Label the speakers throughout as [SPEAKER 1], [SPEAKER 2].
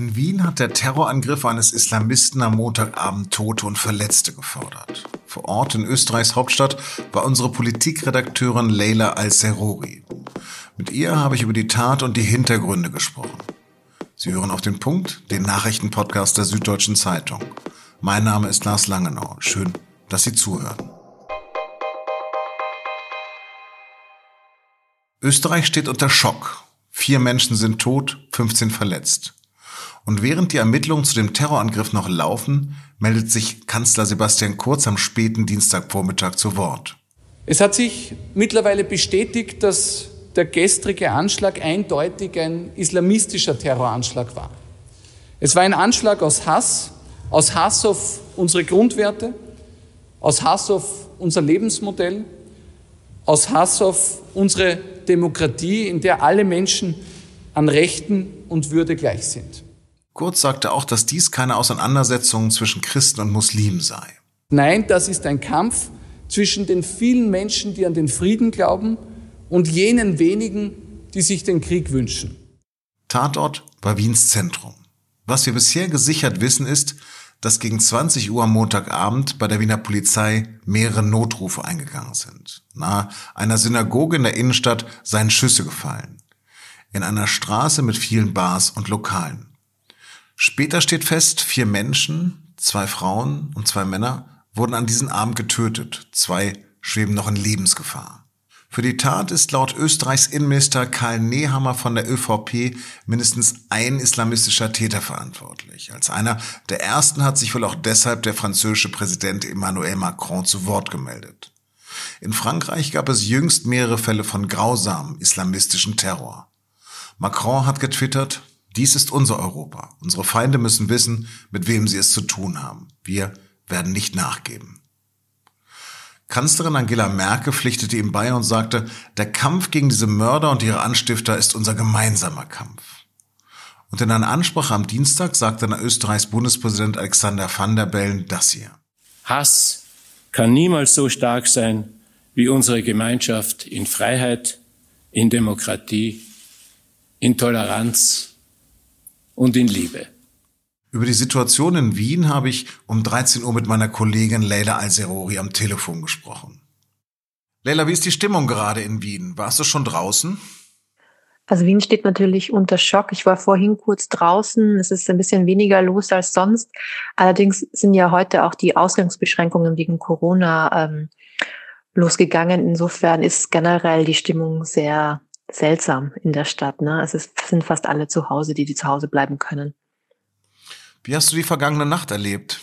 [SPEAKER 1] In Wien hat der Terrorangriff eines Islamisten am Montagabend Tote und Verletzte gefordert. Vor Ort in Österreichs Hauptstadt war unsere Politikredakteurin Leila Al-Serori. Mit ihr habe ich über die Tat und die Hintergründe gesprochen. Sie hören auf den Punkt, den Nachrichtenpodcast der Süddeutschen Zeitung. Mein Name ist Lars Langenau. Schön, dass Sie zuhören. Österreich steht unter Schock. Vier Menschen sind tot, 15 verletzt. Und während die Ermittlungen zu dem Terrorangriff noch laufen, meldet sich Kanzler Sebastian Kurz am späten Dienstagvormittag zu Wort.
[SPEAKER 2] Es hat sich mittlerweile bestätigt, dass der gestrige Anschlag eindeutig ein islamistischer Terroranschlag war. Es war ein Anschlag aus Hass, aus Hass auf unsere Grundwerte, aus Hass auf unser Lebensmodell, aus Hass auf unsere Demokratie, in der alle Menschen an Rechten und Würde gleich sind.
[SPEAKER 1] Kurz sagte auch, dass dies keine Auseinandersetzung zwischen Christen und Muslimen sei.
[SPEAKER 2] Nein, das ist ein Kampf zwischen den vielen Menschen, die an den Frieden glauben, und jenen wenigen, die sich den Krieg wünschen.
[SPEAKER 1] Tatort war Wiens Zentrum. Was wir bisher gesichert wissen ist, dass gegen 20 Uhr am Montagabend bei der Wiener Polizei mehrere Notrufe eingegangen sind. Nahe einer Synagoge in der Innenstadt seien Schüsse gefallen. In einer Straße mit vielen Bars und Lokalen. Später steht fest, vier Menschen, zwei Frauen und zwei Männer wurden an diesem Abend getötet. Zwei schweben noch in Lebensgefahr. Für die Tat ist laut Österreichs Innenminister Karl Nehammer von der ÖVP mindestens ein islamistischer Täter verantwortlich. Als einer der ersten hat sich wohl auch deshalb der französische Präsident Emmanuel Macron zu Wort gemeldet. In Frankreich gab es jüngst mehrere Fälle von grausamem islamistischen Terror. Macron hat getwittert, dies ist unser Europa. Unsere Feinde müssen wissen, mit wem sie es zu tun haben. Wir werden nicht nachgeben. Kanzlerin Angela Merkel pflichtete ihm bei und sagte, der Kampf gegen diese Mörder und ihre Anstifter ist unser gemeinsamer Kampf. Und in einer Ansprache am Dienstag sagte dann Österreichs Bundespräsident Alexander van der Bellen das hier.
[SPEAKER 3] Hass kann niemals so stark sein wie unsere Gemeinschaft in Freiheit, in Demokratie, in Toleranz und in Liebe.
[SPEAKER 1] Über die Situation in Wien habe ich um 13 Uhr mit meiner Kollegin Leila Al-Serori am Telefon gesprochen. Leila, wie ist die Stimmung gerade in Wien? Warst du schon draußen?
[SPEAKER 4] Also Wien steht natürlich unter Schock. Ich war vorhin kurz draußen. Es ist ein bisschen weniger los als sonst. Allerdings sind ja heute auch die Ausgangsbeschränkungen wegen Corona ähm, losgegangen. Insofern ist generell die Stimmung sehr seltsam in der Stadt. Ne? Also es sind fast alle zu Hause, die, die zu Hause bleiben können.
[SPEAKER 1] Wie hast du die vergangene Nacht erlebt?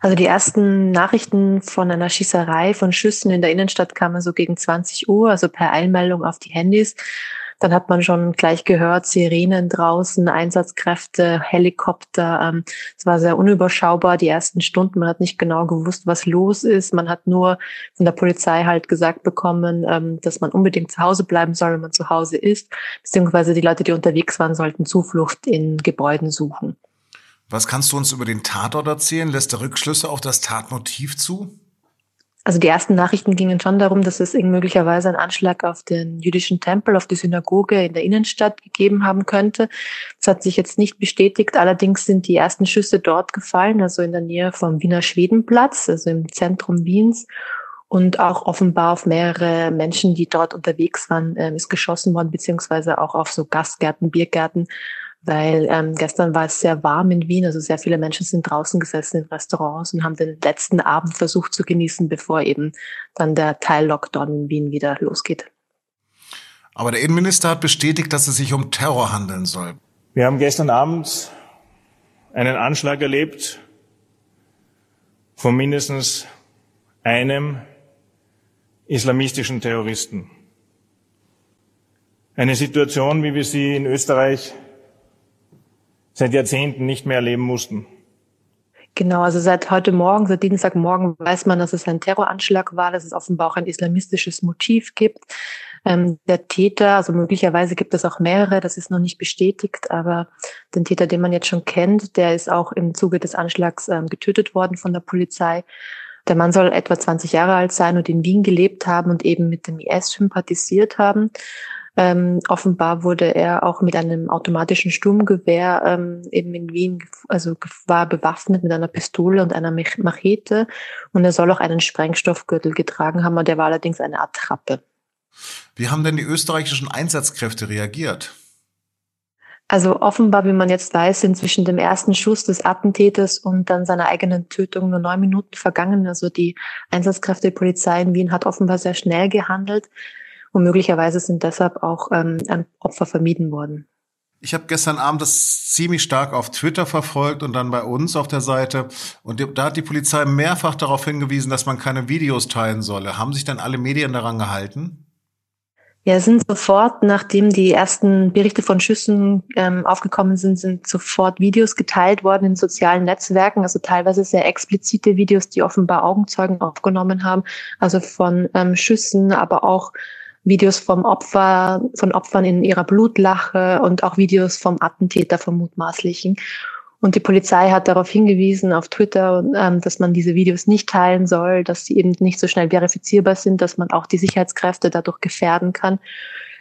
[SPEAKER 4] Also die ersten Nachrichten von einer Schießerei, von Schüssen in der Innenstadt kamen so gegen 20 Uhr, also per Einmeldung auf die Handys. Dann hat man schon gleich gehört, Sirenen draußen, Einsatzkräfte, Helikopter. Ähm, es war sehr unüberschaubar die ersten Stunden. Man hat nicht genau gewusst, was los ist. Man hat nur von der Polizei halt gesagt bekommen, ähm, dass man unbedingt zu Hause bleiben soll, wenn man zu Hause ist. Beziehungsweise die Leute, die unterwegs waren, sollten Zuflucht in Gebäuden suchen.
[SPEAKER 1] Was kannst du uns über den Tatort erzählen? Lässt er Rückschlüsse auf das Tatmotiv zu?
[SPEAKER 4] Also die ersten Nachrichten gingen schon darum, dass es möglicherweise einen Anschlag auf den jüdischen Tempel, auf die Synagoge in der Innenstadt gegeben haben könnte. Das hat sich jetzt nicht bestätigt. Allerdings sind die ersten Schüsse dort gefallen, also in der Nähe vom Wiener Schwedenplatz, also im Zentrum Wiens. Und auch offenbar auf mehrere Menschen, die dort unterwegs waren, ähm, ist geschossen worden, beziehungsweise auch auf so Gastgärten, Biergärten weil ähm, gestern war es sehr warm in Wien, also sehr viele Menschen sind draußen gesessen in Restaurants und haben den letzten Abend versucht zu genießen, bevor eben dann der Teil-Lockdown in Wien wieder losgeht.
[SPEAKER 1] Aber der Innenminister hat bestätigt, dass es sich um Terror handeln soll.
[SPEAKER 5] Wir haben gestern Abend einen Anschlag erlebt von mindestens einem islamistischen Terroristen. Eine Situation, wie wir sie in Österreich seit Jahrzehnten nicht mehr erleben mussten.
[SPEAKER 4] Genau, also seit heute Morgen, seit Dienstagmorgen weiß man, dass es ein Terroranschlag war, dass es offenbar auch ein islamistisches Motiv gibt. Ähm, der Täter, also möglicherweise gibt es auch mehrere, das ist noch nicht bestätigt, aber den Täter, den man jetzt schon kennt, der ist auch im Zuge des Anschlags ähm, getötet worden von der Polizei. Der Mann soll etwa 20 Jahre alt sein und in Wien gelebt haben und eben mit dem IS sympathisiert haben. Ähm, offenbar wurde er auch mit einem automatischen Sturmgewehr ähm, eben in Wien, also war bewaffnet mit einer Pistole und einer Machete. Und er soll auch einen Sprengstoffgürtel getragen haben, und der war allerdings eine Attrappe.
[SPEAKER 1] Wie haben denn die österreichischen Einsatzkräfte reagiert?
[SPEAKER 4] Also offenbar, wie man jetzt weiß, sind zwischen dem ersten Schuss des Attentäters und dann seiner eigenen Tötung nur neun Minuten vergangen. Also die Einsatzkräfte der Polizei in Wien hat offenbar sehr schnell gehandelt und möglicherweise sind deshalb auch ähm, Opfer vermieden worden.
[SPEAKER 1] Ich habe gestern Abend das ziemlich stark auf Twitter verfolgt und dann bei uns auf der Seite. Und da hat die Polizei mehrfach darauf hingewiesen, dass man keine Videos teilen solle. Haben sich dann alle Medien daran gehalten?
[SPEAKER 4] Ja, sind sofort, nachdem die ersten Berichte von Schüssen ähm, aufgekommen sind, sind sofort Videos geteilt worden in sozialen Netzwerken, also teilweise sehr explizite Videos, die offenbar Augenzeugen aufgenommen haben, also von ähm, Schüssen, aber auch Videos vom Opfer, von Opfern in ihrer Blutlache und auch Videos vom Attentäter, vom mutmaßlichen. Und die Polizei hat darauf hingewiesen auf Twitter, ähm, dass man diese Videos nicht teilen soll, dass sie eben nicht so schnell verifizierbar sind, dass man auch die Sicherheitskräfte dadurch gefährden kann.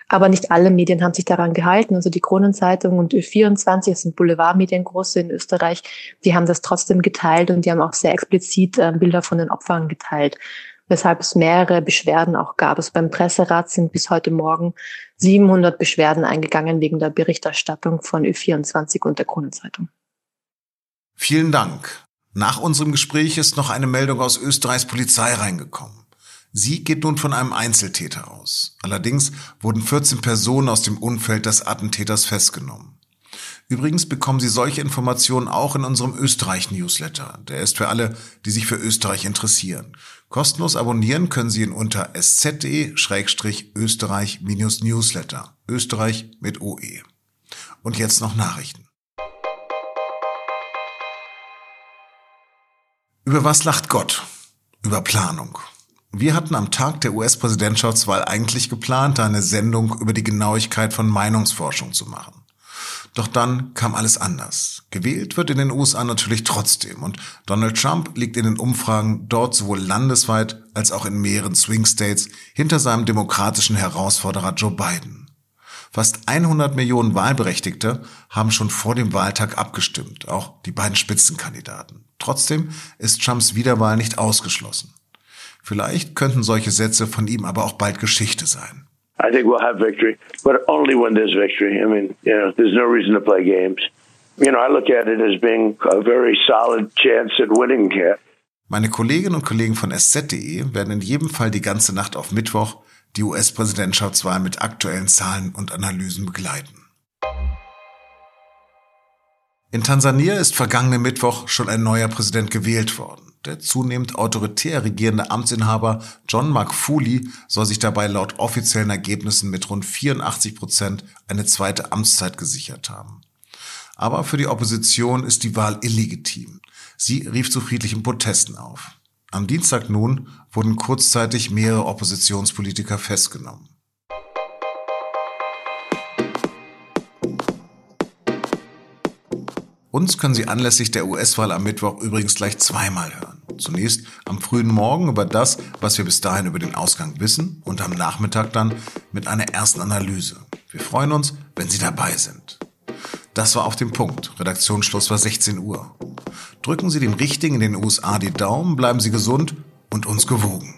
[SPEAKER 4] Aber nicht alle Medien haben sich daran gehalten. Also die Kronenzeitung und Ö24, das sind Boulevardmedien große in Österreich, die haben das trotzdem geteilt und die haben auch sehr explizit äh, Bilder von den Opfern geteilt. Weshalb es mehrere Beschwerden auch gab. Es also beim Presserat sind bis heute Morgen 700 Beschwerden eingegangen wegen der Berichterstattung von Ö24 und der Kronenzeitung.
[SPEAKER 1] Vielen Dank. Nach unserem Gespräch ist noch eine Meldung aus Österreichs Polizei reingekommen. Sie geht nun von einem Einzeltäter aus. Allerdings wurden 14 Personen aus dem Umfeld des Attentäters festgenommen. Übrigens bekommen Sie solche Informationen auch in unserem Österreich-Newsletter. Der ist für alle, die sich für Österreich interessieren. Kostenlos abonnieren können Sie ihn unter sz.österreich-newsletter. Österreich mit OE. Und jetzt noch Nachrichten. Über was lacht Gott? Über Planung. Wir hatten am Tag der US-Präsidentschaftswahl eigentlich geplant, eine Sendung über die Genauigkeit von Meinungsforschung zu machen. Doch dann kam alles anders. Gewählt wird in den USA natürlich trotzdem und Donald Trump liegt in den Umfragen dort sowohl landesweit als auch in mehreren Swing States hinter seinem demokratischen Herausforderer Joe Biden. Fast 100 Millionen Wahlberechtigte haben schon vor dem Wahltag abgestimmt, auch die beiden Spitzenkandidaten. Trotzdem ist Trumps Wiederwahl nicht ausgeschlossen. Vielleicht könnten solche Sätze von ihm aber auch bald Geschichte sein. I think we'll have victory, but only when there's victory. I mean, you know, there's no reason to play games. You know, I look at it as being a very solid chance at winning here. Meine Kolleginnen und Kollegen von SZ.de werden in jedem Fall die ganze Nacht auf Mittwoch die US-Präsidentschaftswahl mit aktuellen Zahlen und Analysen begleiten. In Tansania ist vergangenen Mittwoch schon ein neuer Präsident gewählt worden. Der zunehmend autoritär regierende Amtsinhaber John Magufuli soll sich dabei laut offiziellen Ergebnissen mit rund 84 Prozent eine zweite Amtszeit gesichert haben. Aber für die Opposition ist die Wahl illegitim. Sie rief zu friedlichen Protesten auf. Am Dienstag nun wurden kurzzeitig mehrere Oppositionspolitiker festgenommen. Uns können Sie anlässlich der US-Wahl am Mittwoch übrigens gleich zweimal hören. Zunächst am frühen Morgen über das, was wir bis dahin über den Ausgang wissen und am Nachmittag dann mit einer ersten Analyse. Wir freuen uns, wenn Sie dabei sind. Das war auf dem Punkt. Redaktionsschluss war 16 Uhr. Drücken Sie dem Richtigen in den USA die Daumen, bleiben Sie gesund und uns gewogen.